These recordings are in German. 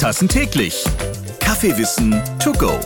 Tassen täglich. Kaffeewissen to go.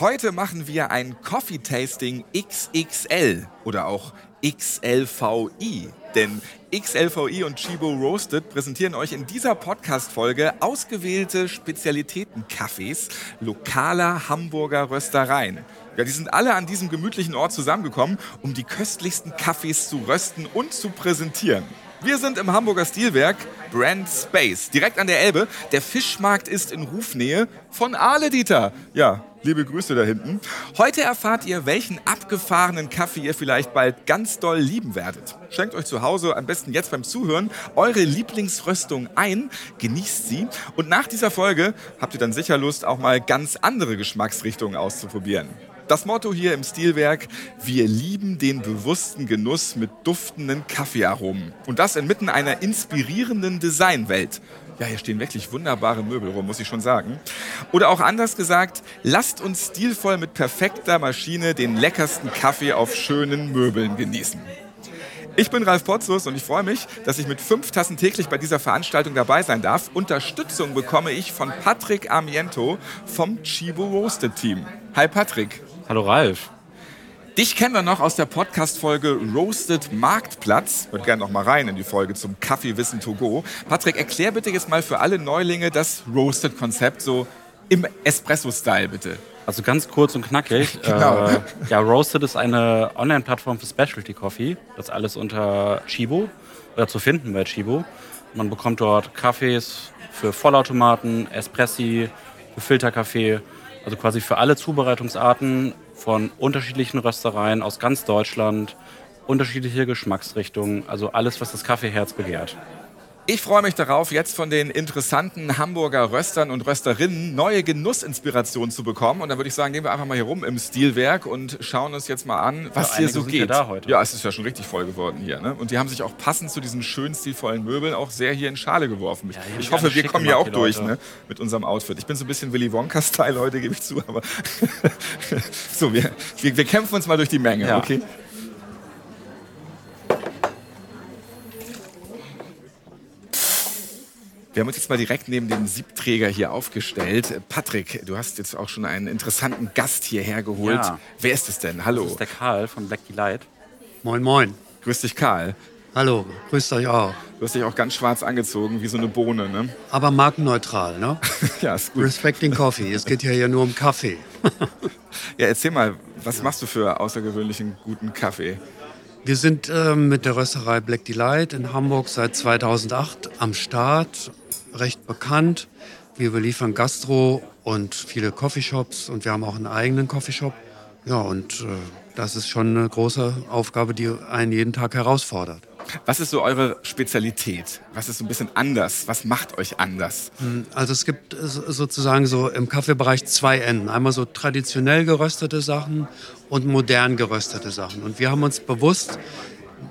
Heute machen wir ein Coffee Tasting XXL oder auch XLVI. Denn XLVI und Chibo Roasted präsentieren euch in dieser Podcast-Folge ausgewählte Spezialitäten-Cafés lokaler Hamburger Röstereien. Ja, die sind alle an diesem gemütlichen Ort zusammengekommen, um die köstlichsten Kaffees zu rösten und zu präsentieren. Wir sind im Hamburger Stilwerk Brand Space, direkt an der Elbe. Der Fischmarkt ist in Rufnähe von Aale Dieter. Ja, liebe Grüße da hinten. Heute erfahrt ihr, welchen abgefahrenen Kaffee ihr vielleicht bald ganz doll lieben werdet. Schenkt euch zu Hause am besten jetzt beim Zuhören eure Lieblingsröstung ein, genießt sie und nach dieser Folge habt ihr dann sicher Lust, auch mal ganz andere Geschmacksrichtungen auszuprobieren. Das Motto hier im Stilwerk, wir lieben den bewussten Genuss mit duftenden Kaffeearomen. Und das inmitten einer inspirierenden Designwelt. Ja, hier stehen wirklich wunderbare Möbel rum, muss ich schon sagen. Oder auch anders gesagt, lasst uns stilvoll mit perfekter Maschine den leckersten Kaffee auf schönen Möbeln genießen. Ich bin Ralf Potzus und ich freue mich, dass ich mit fünf Tassen täglich bei dieser Veranstaltung dabei sein darf. Unterstützung bekomme ich von Patrick Amiento vom Chibo Roasted Team. Hi Patrick. Hallo Ralf. Dich kennen wir noch aus der Podcast-Folge Roasted Marktplatz. Hört gerne noch mal rein in die Folge zum Kaffeewissen to go. Patrick, erklär bitte jetzt mal für alle Neulinge das Roasted-Konzept so im Espresso-Style, bitte. Also ganz kurz und knackig. Genau. Äh, ja, Roasted ist eine Online-Plattform für Specialty Coffee. Das alles unter Chibo oder zu finden bei Chibo. Man bekommt dort Kaffees für Vollautomaten, Espressi, für Filterkaffee also quasi für alle Zubereitungsarten von unterschiedlichen Röstereien aus ganz Deutschland, unterschiedliche Geschmacksrichtungen, also alles, was das Kaffeeherz begehrt. Ich freue mich darauf, jetzt von den interessanten Hamburger Röstern und Rösterinnen neue Genussinspirationen zu bekommen. Und dann würde ich sagen, gehen wir einfach mal hier rum im Stilwerk und schauen uns jetzt mal an, was Ja, hier so geht. ja. Ja, es ist ja schon richtig voll geworden hier. Ne? Und die haben sich auch passend zu diesen schönen, stilvollen Möbeln auch sehr hier in Schale geworfen. Ich, Ja, ich hoffe, wir kommen hier auch durch ne? mit unserem Outfit. Ich bin so ein bisschen Willy Wonka-Style heute, gebe ich zu. Aber so, wir, wir, wir kämpfen uns mal durch die Menge, okay? Wir haben uns jetzt mal direkt neben dem Siebträger hier aufgestellt. Patrick, du hast jetzt auch schon einen interessanten Gast hierher geholt. Ja. Wer ist es denn? Hallo. Das ist der Karl von Black Delight. Moin, moin. Grüß dich, Karl. Hallo, grüßt euch auch. Du hast dich auch ganz schwarz angezogen, wie so eine Bohne, ne? Aber markenneutral, ne? Ja, ist gut. Respecting Coffee. Es geht ja hier nur um Kaffee. Ja, erzähl mal, was machst du für außergewöhnlichen guten Kaffee? Wir sind ähm, mit der Rösterei Black Delight in Hamburg seit 2008 am Start, recht bekannt. Wir beliefern Gastro und viele Coffeeshops und wir haben auch einen eigenen Coffeeshop. Ja, und äh, das ist schon eine große Aufgabe, die einen jeden Tag herausfordert. Was ist so eure Spezialität? Was ist so ein bisschen anders? Was macht euch anders? Also es gibt so- sozusagen so im Kaffeebereich zwei Enden. Einmal so traditionell geröstete Sachen und modern geröstete Sachen. Und wir haben uns bewusst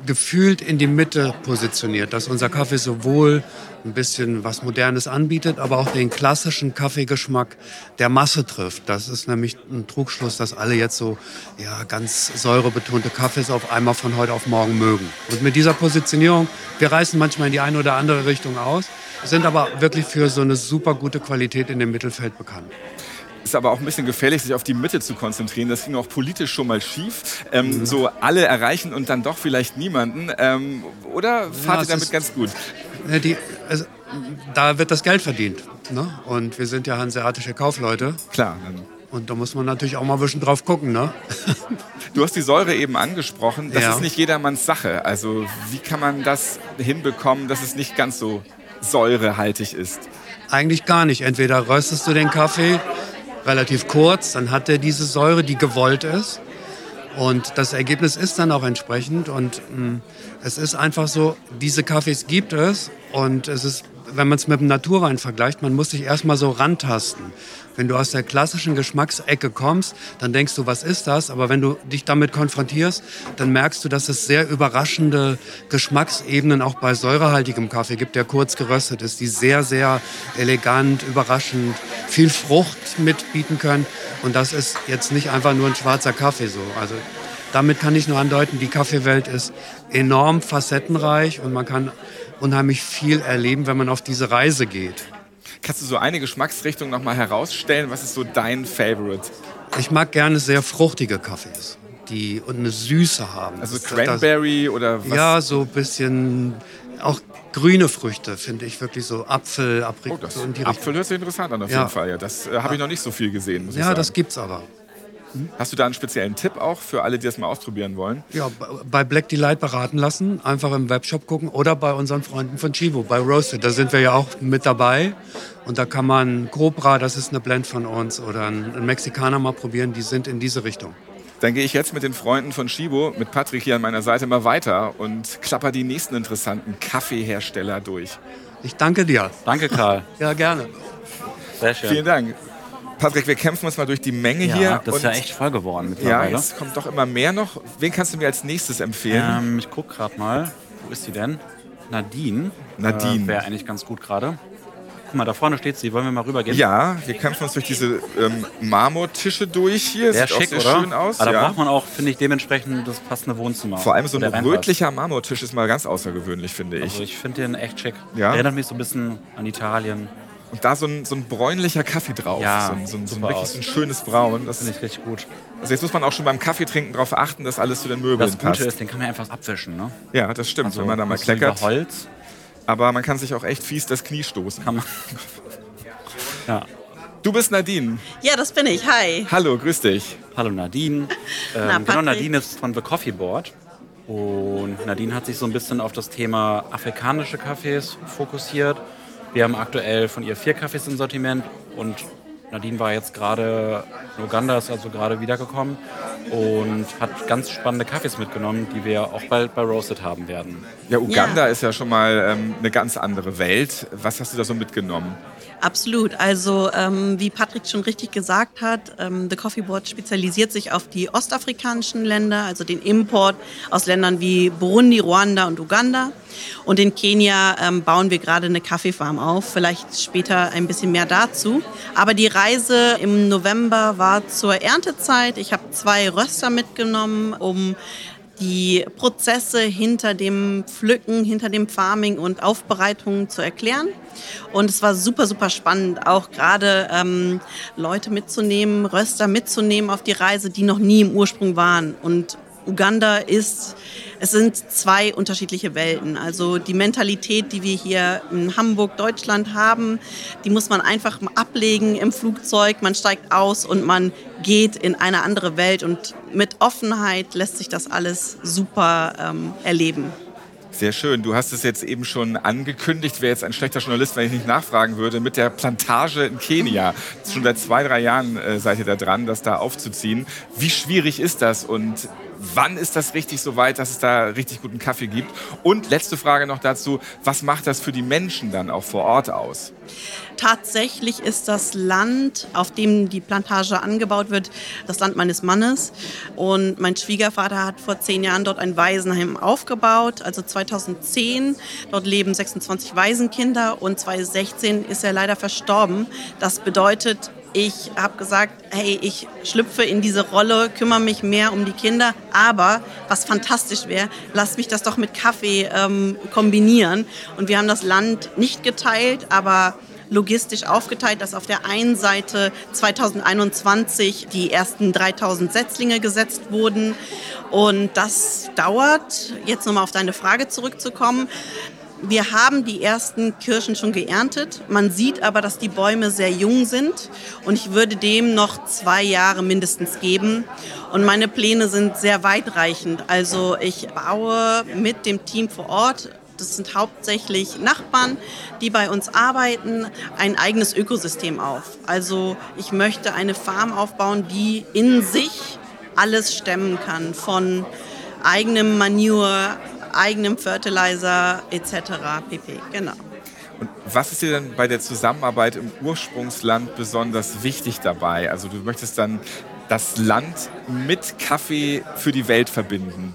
gefühlt in die Mitte positioniert, dass unser Kaffee sowohl ein bisschen was Modernes anbietet, aber auch den klassischen Kaffeegeschmack der Masse trifft. Das ist nämlich ein Trugschluss, dass alle jetzt so ja, ganz säurebetonte Kaffees auf einmal von heute auf morgen mögen. Und mit dieser Positionierung, wir reißen manchmal in die eine oder andere Richtung aus, sind aber wirklich für so eine super gute Qualität in dem Mittelfeld bekannt. Ist aber auch ein bisschen gefährlich, sich auf die Mitte zu konzentrieren. Das ging auch politisch schon mal schief. Ähm, So alle erreichen und dann doch vielleicht niemanden. Ähm, oder fahrt Ja, ihr damit ist- ganz gut? Die, also, da wird das Geld verdient. Ne? Und wir sind ja hanseatische Kaufleute. Klar. Und da muss man natürlich auch mal ein bisschen drauf gucken. Ne? Du hast die Säure eben angesprochen. Das Ja. ist nicht jedermanns Sache. Also wie kann man das hinbekommen, dass es nicht ganz so säurehaltig ist? Eigentlich gar nicht. Entweder röstest du den Kaffee relativ kurz, dann hat er diese Säure, die gewollt ist. Und das Ergebnis ist dann auch entsprechend. Und mh, es ist einfach so, diese Kaffees gibt es. Und es ist, wenn man es mit dem Naturwein vergleicht, man muss sich erstmal so rantasten. Wenn du aus der klassischen Geschmacksecke kommst, dann denkst du, was ist das? Aber wenn du dich damit konfrontierst, dann merkst du, dass es sehr überraschende Geschmacksebenen auch bei säurehaltigem Kaffee gibt, der kurz geröstet ist, die sehr, sehr elegant, überraschend viel Frucht mitbieten können. Und das ist jetzt nicht einfach nur ein schwarzer Kaffee so. Also damit kann ich nur andeuten, die Kaffeewelt ist enorm facettenreich und man kann unheimlich viel erleben, wenn man auf diese Reise geht. Kannst du so eine Geschmacksrichtung nochmal herausstellen? Was ist so dein Favorite? Ich mag gerne sehr fruchtige Kaffees, die und eine Süße haben. Also Das- Cranberry oder was? Ja, so ein bisschen auch grüne Früchte finde ich wirklich so Apfel, Oh, Aprikot das und die Apfel hört sich interessant an auf Ja. jeden Fall. Ja, das äh, habe ich noch nicht so viel gesehen, muss ich Ja, das gibt's aber. Hast du da einen speziellen Tipp auch für alle, die das mal ausprobieren wollen? Ja, bei Black Delight beraten lassen, einfach im Webshop gucken oder bei unseren Freunden von Chivo, bei Roasted. Da sind wir ja auch mit dabei. Und da kann man Cobra, das ist eine Blend von uns, oder einen Mexikaner mal probieren, die sind in diese Richtung. Dann gehe ich jetzt mit den Freunden von Shibo, mit Patrick hier an meiner Seite mal weiter und klapper die nächsten interessanten Kaffeehersteller durch. Ich danke dir. Danke, Karl. Ja, gerne. Sehr schön. Vielen Dank. Patrick, wir kämpfen uns mal durch die Menge ja, hier. das ist ja echt voll geworden Ja, mittlerweile. jetzt kommt doch immer mehr noch. Wen kannst du mir als nächstes empfehlen? ähm, ich guck gerade mal. Wo ist sie denn? Nadine. Nadine. Äh, Wäre eigentlich ganz gut gerade. Guck mal, da vorne steht sie. Wollen wir mal rübergehen? Ja, wir kämpfen uns durch diese ähm, Marmortische durch hier. Sehr Sieht schick, auch sehr oder? schön aus. Aber da ja. braucht man auch, finde ich, dementsprechend das passende Wohnzimmer. Vor allem so ein rötlicher Marmortisch ist mal ganz außergewöhnlich, finde ich. Also ich finde den echt schick. Ja? Erinnert mich so ein bisschen an Italien. Und da so ein, so ein bräunlicher Kaffee drauf. Ja, so ein, so ein, so ein wirklich aus. so ein schönes Braun. Das Finde ich richtig gut. also jetzt muss man auch schon beim Kaffeetrinken darauf achten, dass alles zu den Möbeln Das Gute passt. ist, den kann man einfach abwischen. Ne? ja, das stimmt, Also wenn man da mal bisschen kleckert. über Holz Aber man kann sich auch echt fies das Knie stoßen. kann man. ja. Du bist Nadine. Ja, das bin ich. Hi. Hallo, grüß dich. Hallo Nadine. Na, Ähm, genau, Patrick. Nadine ist von The Coffee Board. Und Nadine hat sich so ein bisschen auf das Thema afrikanische Kaffees fokussiert. Wir haben aktuell von ihr vier Kaffees im Sortiment und Nadine war jetzt gerade in Uganda, ist also gerade wiedergekommen und hat ganz spannende Kaffees mitgenommen, die wir auch bald bei Roasted haben werden. Ja, Uganda Ja. ist ja schon mal ähm, eine ganz andere Welt. Was hast du da so mitgenommen? Absolut. Also ähm, wie Patrick schon richtig gesagt hat, ähm, The Coffee Board spezialisiert sich auf die ostafrikanischen Länder, also den Import aus Ländern wie Burundi, Ruanda und Uganda. Und in Kenia ähm, bauen wir gerade eine Kaffeefarm auf. Vielleicht später ein bisschen mehr dazu. Aber die Reise im November war zur Erntezeit. Ich habe zwei Röster mitgenommen, um die Prozesse hinter dem Pflücken, hinter dem Farming und Aufbereitung zu erklären. Und es war super, super spannend, auch gerade ähm, Leute mitzunehmen, Röster mitzunehmen auf die Reise, die noch nie im Ursprung waren. Und Uganda ist, es sind zwei unterschiedliche Welten. Also die Mentalität, die wir hier in Hamburg, Deutschland haben, die muss man einfach ablegen im Flugzeug. Man steigt aus und man geht in eine andere Welt und mit Offenheit lässt sich das alles super ähm, erleben. Sehr schön. Du hast es jetzt eben schon angekündigt. Wäre jetzt ein schlechter Journalist, wenn ich nicht nachfragen würde. Mit der Plantage in Kenia. Schon seit zwei, drei Jahren äh, seid ihr da dran, das da aufzuziehen. Wie schwierig ist das und wann ist das richtig so weit, dass es da richtig guten Kaffee gibt? Und letzte Frage noch dazu. Was macht das für die Menschen dann auch vor Ort aus? Tatsächlich ist das Land, auf dem die Plantage angebaut wird, das Land meines Mannes. Und mein Schwiegervater hat vor zehn Jahren dort ein Waisenheim aufgebaut, also 2010. Dort leben 26 Waisenkinder und 2016 ist er leider verstorben. Das bedeutet, ich habe gesagt, hey, ich schlüpfe in diese Rolle, kümmere mich mehr um die Kinder, aber was fantastisch wäre, lass mich das doch mit Kaffee ähm, kombinieren. Und wir haben das Land nicht geteilt, aber logistisch aufgeteilt, dass auf der einen Seite 2021 die ersten 3000 Setzlinge gesetzt wurden. Und das dauert, jetzt nochmal auf deine Frage zurückzukommen. Wir haben die ersten Kirschen schon geerntet. Man sieht aber, dass die Bäume sehr jung sind. Und ich würde dem noch zwei Jahre mindestens geben. Und meine Pläne sind sehr weitreichend. Also ich baue mit dem Team vor Ort das sind hauptsächlich Nachbarn, die bei uns arbeiten, ein eigenes Ökosystem auf. Also ich möchte eine Farm aufbauen, die in sich alles stemmen kann, von eigenem Manure, eigenem Fertilizer etc. pp. Genau. Und was ist dir denn bei der Zusammenarbeit im Ursprungsland besonders wichtig dabei? Also du möchtest dann das Land mit Kaffee für die Welt verbinden.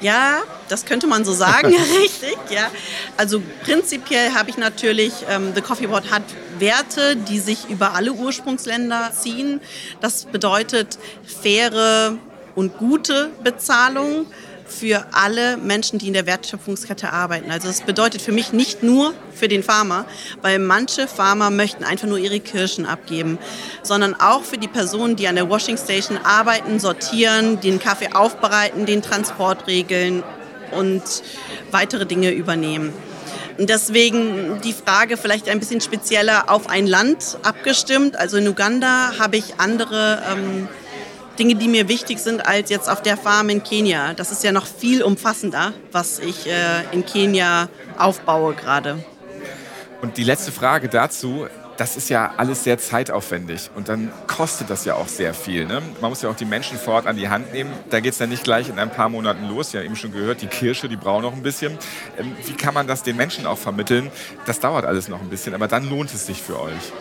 Ja, das könnte man so sagen, richtig. Ja. Also prinzipiell habe ich natürlich, ähm, The Coffee Board hat Werte, die sich über alle Ursprungsländer ziehen. Das bedeutet faire und gute Bezahlung für alle Menschen, die in der Wertschöpfungskette arbeiten. Also das bedeutet für mich nicht nur für den Farmer, weil manche Farmer möchten einfach nur ihre Kirschen abgeben, sondern auch für die Personen, die an der Washing Station arbeiten, sortieren, den Kaffee aufbereiten, den Transport regeln und weitere Dinge übernehmen. Deswegen die Frage vielleicht ein bisschen spezieller auf ein Land abgestimmt. Also in Uganda habe ich andere ähm, Dinge, die mir wichtig sind, als jetzt auf der Farm in Kenia. Das ist ja noch viel umfassender, was ich äh, in Kenia aufbaue gerade. Und die letzte Frage dazu, das ist ja alles sehr zeitaufwendig und dann kostet das ja auch sehr viel. Ne? Man muss ja auch die Menschen vor Ort an die Hand nehmen. Da geht es dann nicht gleich in ein paar Monaten los. Ja, eben schon gehört, die Kirsche, die braucht noch ein bisschen. Ähm, wie kann man das den Menschen auch vermitteln? Das dauert alles noch ein bisschen, aber dann lohnt es sich für euch.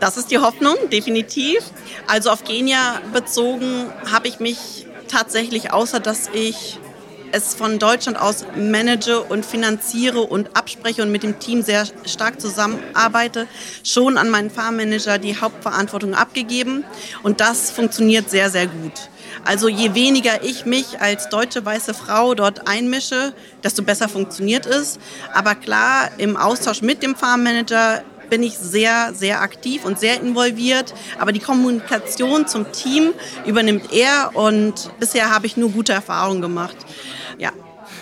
Das ist die Hoffnung, definitiv. Also auf Kenia bezogen habe ich mich tatsächlich, außer dass ich es von Deutschland aus manage und finanziere und abspreche und mit dem Team sehr stark zusammenarbeite, schon an meinen Farmmanager die Hauptverantwortung abgegeben. Und das funktioniert sehr, sehr gut. Also je weniger ich mich als deutsche weiße Frau dort einmische, desto besser funktioniert es. Aber klar, im Austausch mit dem Farmmanager bin ich sehr, sehr aktiv und sehr involviert. Aber die Kommunikation zum Team übernimmt er und bisher habe ich nur gute Erfahrungen gemacht. Ja.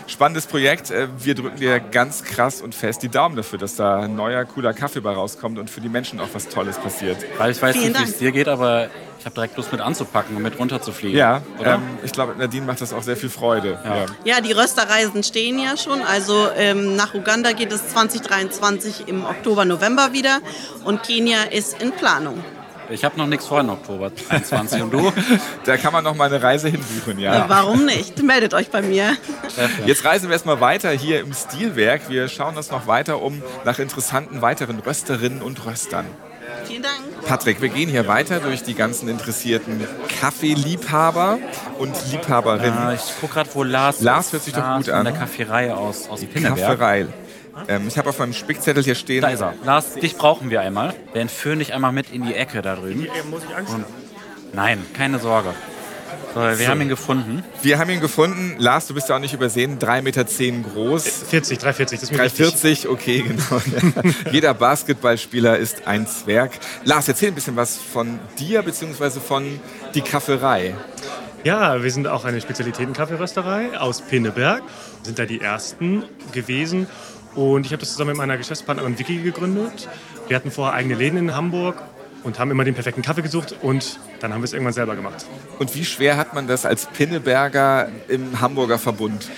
Spannendes Projekt. Äh, wir drücken dir ganz krass und fest die Daumen dafür, dass da ein neuer, cooler Kaffee bei rauskommt und für die Menschen auch was Tolles passiert. Weil ich weiß Vielen nicht, wie es dir geht, aber ich habe direkt Lust mit anzupacken und mit runterzufliegen. Ja, ähm, ich glaube, Nadine macht das auch sehr viel Freude. Ja, ja. ja die Rösterreisen stehen ja schon. Also ähm, nach Uganda geht es 2023 im Oktober, November wieder und Kenia ist in Planung. Ich habe noch nichts vor im Oktober 2021 und du? Da kann man noch mal eine Reise hinbuchen, ja. ja. Warum nicht? Meldet euch bei mir. Jetzt reisen wir erstmal weiter hier im Stilwerk. Wir schauen uns noch weiter um nach interessanten weiteren Rösterinnen und Röstern. Vielen Dank. Patrick, wir gehen hier weiter durch die ganzen interessierten Kaffeeliebhaber und Liebhaberinnen. Ja, ich gucke gerade, wo Lars Lars hört sich Lars doch gut an. der Kaffeerei aus, aus Pinneberg. Kafferei. Ähm, ich habe auf meinem Spickzettel hier stehen. Da ist er. Lars, dich brauchen wir einmal. Wir entführen dich einmal mit in die Ecke da drüben. Muss ich Angst haben? Nein, keine Sorge. So, wir so. haben ihn gefunden. Wir haben ihn gefunden. Lars, du bist ja auch nicht übersehen, 3,10 Meter groß. 40, 3,40, das ist mir 3,40, okay, genau. Jeder Basketballspieler ist ein Zwerg. Lars, erzähl ein bisschen was von dir bzw. von die Kafferei. Ja, wir sind auch eine Spezialitäten-Kaffeerösterei aus Pinneberg. Wir sind da die Ersten gewesen und ich habe das zusammen mit meiner Geschäftspartnerin Vicky gegründet. Wir hatten vorher eigene Läden in Hamburg und haben immer den perfekten Kaffee gesucht und dann haben wir es irgendwann selber gemacht. Und wie schwer hat man das als Pinneberger im Hamburger Verbund?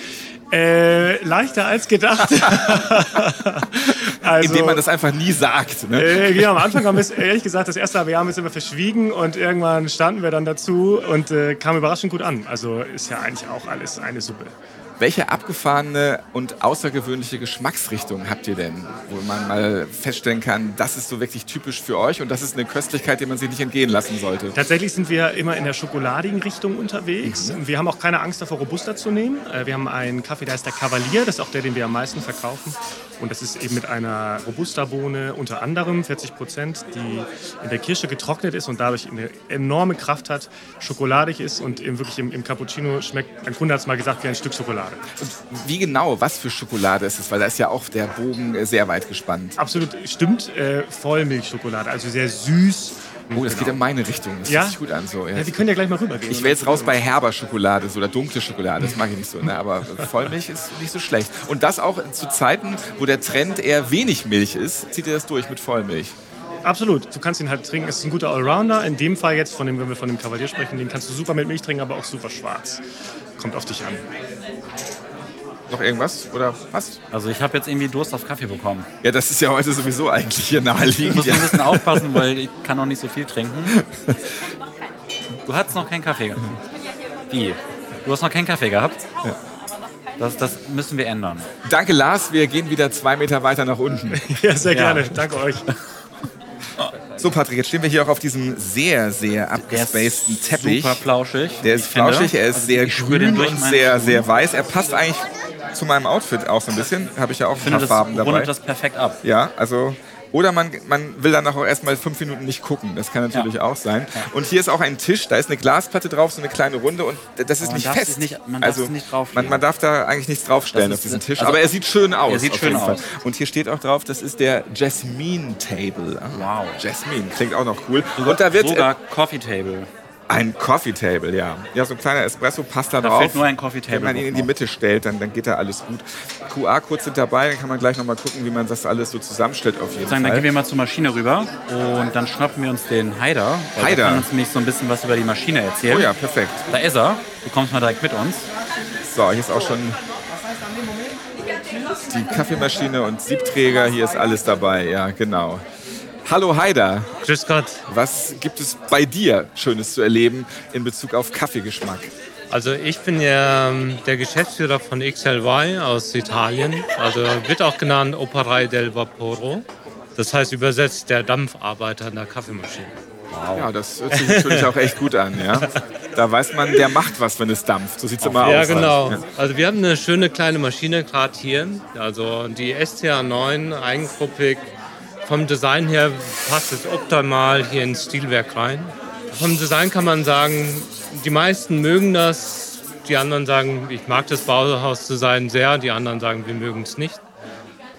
Äh, leichter als gedacht. also, Indem man das einfach nie sagt. Ne? Äh, genau, am Anfang haben wir es, ehrlich gesagt, das erste Jahr haben wir es immer verschwiegen und irgendwann standen wir dann dazu und äh, kam überraschend gut an. Also ist ja eigentlich auch alles eine Suppe. Welche abgefahrene und außergewöhnliche Geschmacksrichtung habt ihr denn, wo man mal feststellen kann, das ist so wirklich typisch für euch und das ist eine Köstlichkeit, die man sich nicht entgehen lassen sollte? Tatsächlich sind wir immer in der schokoladigen Richtung unterwegs. Mhm. Wir haben auch keine Angst davor, Robusta zu nehmen. Äh, wir haben einen Kaffee, der heißt der Kavalier, das ist auch der, den wir am meisten verkaufen. Und das ist eben mit einer Robusta-Bohne unter anderem, 40 Prozent, die in der Kirsche getrocknet ist und dadurch eine enorme Kraft hat, schokoladig ist und eben wirklich im, im Cappuccino schmeckt, ein Kunde hat es mal gesagt, wie ein Stück Schokolade. Und wie genau, was für Schokolade ist es? Weil da ist ja auch der Bogen sehr weit gespannt. Absolut, stimmt. Äh, Vollmilchschokolade, also sehr süß Oh, das genau. geht in meine Richtung. Das ja? hört sich gut an. So. Ja. ja, wir können ja gleich mal rübergehen. Ich wäre jetzt raus bei herber Schokolade so, oder dunkle Schokolade. Das mag ich nicht so. Ne? Aber Vollmilch ist nicht so schlecht. Und das auch zu Zeiten, wo der Trend eher wenig Milch ist, zieht ihr das durch mit Vollmilch. Absolut. Du kannst ihn halt trinken. Es ist ein guter Allrounder. In dem Fall jetzt, von dem, wenn wir von dem Kavalier sprechen, den kannst du super mit Milch trinken, aber auch super schwarz. Kommt auf dich an. Noch irgendwas oder was? Also ich habe jetzt irgendwie Durst auf Kaffee bekommen. Ja, das ist ja heute sowieso eigentlich hier naheliegend. Ich muss ein bisschen aufpassen, weil ich kann noch nicht so viel trinken. Du hattest noch keinen Kaffee gehabt. Wie? Du hast noch keinen Kaffee gehabt? Ja. Das, das, müssen wir ändern. Danke, Lars. Wir gehen wieder zwei Meter weiter nach unten. Ja, sehr gerne. Ja. Danke euch. So, Patrick, jetzt stehen wir hier auch auf diesem sehr, sehr abgespaceden Teppich. Super flauschig. Der ist flauschig, er ist also sehr grün und sehr, sehr weiß. Er passt eigentlich zu meinem Outfit auch so ein bisschen. Habe ich ja auch ein paar das Farben dabei. rundet das perfekt ab. Ja, also Oder man, man will dann auch erstmal fünf Minuten nicht gucken. Das kann natürlich Ja. auch sein. Und hier ist auch ein Tisch, da ist eine Glasplatte drauf, so eine kleine Runde und das ist man nicht fest. es nicht- man darf also nicht man, man darf da eigentlich nichts draufstellen auf diesen Tisch. also- Aber er sieht schön aus. Er sieht schön aus. Und hier steht auch drauf, das ist der Jasmine Table. Ah, Wow. Jasmine, klingt auch noch cool. Und da wird äh, Sogar Coffee Table. Ein Coffee Table, ja. Ja, so ein kleiner Espresso passt da, Da drauf. fehlt nur ein Coffee Table Wenn man ihn in die. Mitte stellt, dann, dann geht da alles gut. QR-Codes sind dabei, dann kann man gleich nochmal gucken, wie man das alles so zusammenstellt auf jeden Sagen, dann Fall. gehen wir mal zur Maschine rüber und dann schnappen wir uns den Haider. weil Haider. Der kann uns nämlich so ein bisschen was über die Maschine erzählen. Oh ja, perfekt. Da ist er. Du kommst mal direkt mit uns. So, hier ist auch schon die Kaffeemaschine und Siebträger. Hier ist alles dabei, ja, genau. Hallo Haider, Grüß Gott. was gibt es bei dir Schönes zu erleben in Bezug auf Kaffeegeschmack? Also ich bin ja ähm, der Geschäftsführer von XLY aus Italien. Also wird auch genannt Operei del Vaporo. Das heißt übersetzt der Dampfarbeiter an der Kaffeemaschine. Ja, das hört sich natürlich auch echt gut an, ja. Da weiß man, der macht was, wenn es dampft. So sieht es immer Ja, aus. genau. Ja. Also wir haben eine schöne kleine Maschine gerade hier. Also die STA9 eigengruppig. Vom Design her passt es optimal hier ins Stilwerk rein. Vom Design kann man sagen, die meisten mögen das. Die anderen sagen, ich mag das Bauhausdesign sehr. Die anderen sagen, wir mögen es nicht.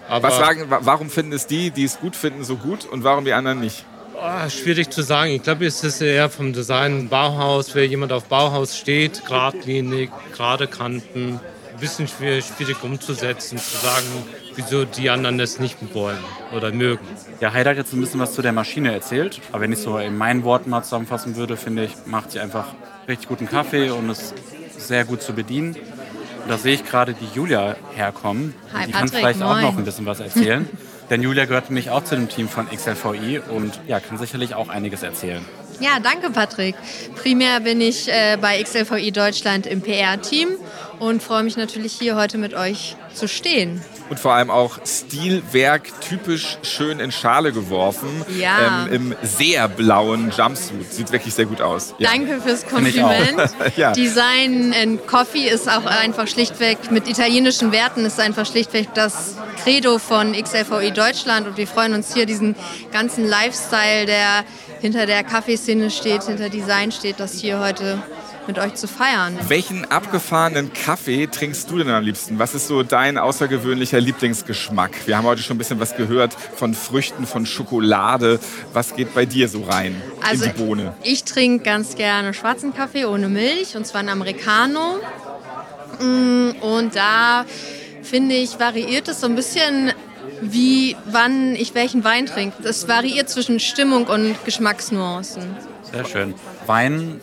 Aber Was sagen, wa- warum finden es die, die es gut finden, so gut und warum die anderen nicht? Ah, schwierig zu sagen. Ich glaube, es ist eher vom Design Bauhaus. Wer jemand auf Bauhaus steht, geradlinig, gerade Kanten, bisschen schwierig, schwierig umzusetzen, zu sagen, wieso die anderen das nicht wollen oder mögen. Der Haider hat jetzt ein bisschen was zu der Maschine erzählt. Aber wenn ich so in meinen Worten mal zusammenfassen würde, finde ich, macht sie einfach richtig guten Kaffee und ist sehr gut zu bedienen. Und da sehe ich gerade die Julia herkommen. Hi, die kann Patrick, vielleicht auch moin. noch ein bisschen was erzählen. Denn Julia gehört nämlich auch zu dem Team von XLVI und ja, kann sicherlich auch einiges erzählen. Ja, danke Patrick. Primär bin ich äh, bei XLVI Deutschland im PR-Team und freue mich natürlich hier heute mit euch zu stehen. Und vor allem auch Stilwerk, typisch schön in Schale geworfen. Ja. Ähm, Im sehr blauen Jumpsuit. Sieht wirklich sehr gut aus. Ja. Danke fürs Kompliment. Ja. Design and Coffee ist auch einfach schlichtweg mit italienischen Werten ist einfach schlichtweg das Credo von XLVI Deutschland und wir freuen uns hier diesen ganzen Lifestyle, der hinter der Kaffeeszene steht, hinter Design steht, das hier heute mit euch zu feiern. Welchen abgefahrenen Kaffee trinkst du denn am liebsten? Was ist so dein außergewöhnlicher Lieblingsgeschmack? Wir haben heute schon ein bisschen was gehört von Früchten, von Schokolade. Was geht bei dir so rein Also in die Bohne? ich trinke ganz gerne schwarzen Kaffee ohne Milch und zwar einen Americano. Mm, Und da finde ich, variiert es so ein bisschen, wie wann ich welchen Wein trinke. Es variiert zwischen Stimmung und Geschmacksnuancen. Sehr schön. Wein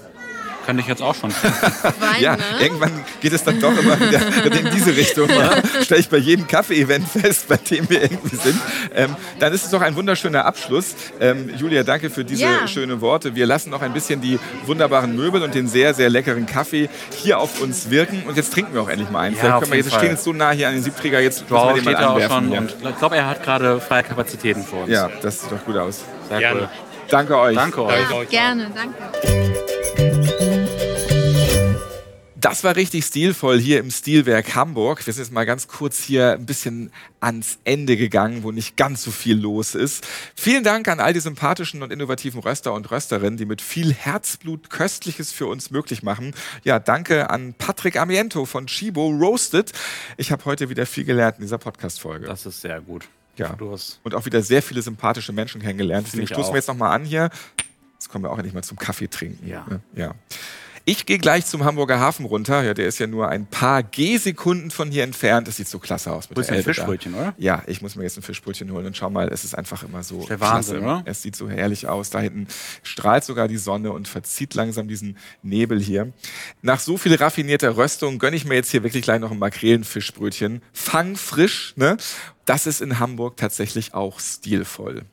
könnte ich jetzt auch schon. Wein, Ja, ne? irgendwann geht es dann doch immer wieder in diese Richtung. Ja. Stelle ich bei jedem Kaffee-Event fest, bei dem wir irgendwie sind. Ähm, dann ist es doch ein wunderschöner Abschluss. Ähm, Julia, danke für diese Ja. schönen Worte. Wir lassen noch ein bisschen die wunderbaren Möbel und den sehr, sehr leckeren Kaffee hier auf uns wirken. Und jetzt trinken wir auch endlich mal einen. Ja, wir jeden jetzt, wir stehen Fall. jetzt so nah hier an den Siebträger, jetzt müssen wir Wow, den mal anwerfen. schon. ja. Und ich glaube, er hat gerade freie Kapazitäten für uns. ja, das sieht doch gut aus. Sehr Gerne. cool. Danke euch. Danke euch. Danke euch. Gerne, danke. Das war richtig stilvoll hier im Stilwerk Hamburg. Wir sind jetzt mal ganz kurz hier ein bisschen ans Ende gegangen, wo nicht ganz so viel los ist. Vielen Dank an all die sympathischen und innovativen Röster und Rösterinnen, die mit viel Herzblut Köstliches für uns möglich machen. Ja, danke an Patrick Amiento von Chibo Roasted. Ich habe heute wieder viel gelernt in dieser Podcast-Folge. Das ist sehr gut. Ja. Du hast Und auch wieder sehr viele sympathische Menschen kennengelernt. Deswegen ich stoßen auch. wir jetzt nochmal an hier. Jetzt kommen wir auch endlich mal zum Kaffee trinken. Ja. Ja. Ich gehe gleich zum Hamburger Hafen runter. Ja, der ist ja nur ein paar G-Sekunden von hier entfernt. Das sieht so klasse aus mit dir ein Elbe da. Fischbrötchen, oder? Ja, ich muss mir jetzt ein Fischbrötchen holen und schau mal, es ist einfach immer so der Wahnsinn, klasse. oder? Es sieht so herrlich aus. Da hinten strahlt sogar die Sonne und verzieht langsam diesen Nebel hier. Nach so viel raffinierter Röstung gönne ich mir jetzt hier wirklich gleich noch ein Makrelenfischbrötchen. Fang frisch, ne? Das ist in Hamburg tatsächlich auch stilvoll.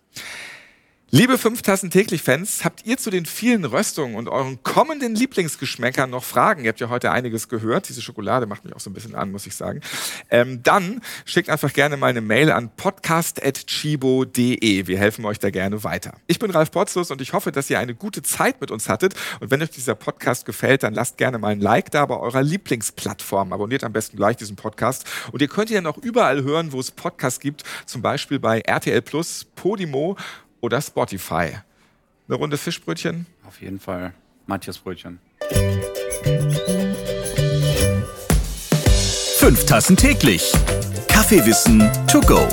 Liebe 5 Tassen täglich Fans, habt ihr zu den vielen Röstungen und euren kommenden Lieblingsgeschmäckern noch Fragen? Ihr habt ja heute einiges gehört. Diese Schokolade macht mich auch so ein bisschen an, muss ich sagen. Ähm, dann schickt einfach gerne mal eine Mail an podcast.chibo.de. Wir helfen euch da gerne weiter. Ich bin Ralf Potzus und ich hoffe, dass ihr eine gute Zeit mit uns hattet. Und wenn euch dieser Podcast gefällt, dann lasst gerne mal ein Like da bei eurer Lieblingsplattform. Abonniert am besten gleich diesen Podcast. Und ihr könnt ihn dann auch überall hören, wo es Podcasts gibt. Zum Beispiel bei RTL Plus, Podimo oder Spotify. Eine Runde Fischbrötchen? Auf jeden Fall. Matthias Brötchen. Fünf Tassen täglich. Kaffeewissen to go.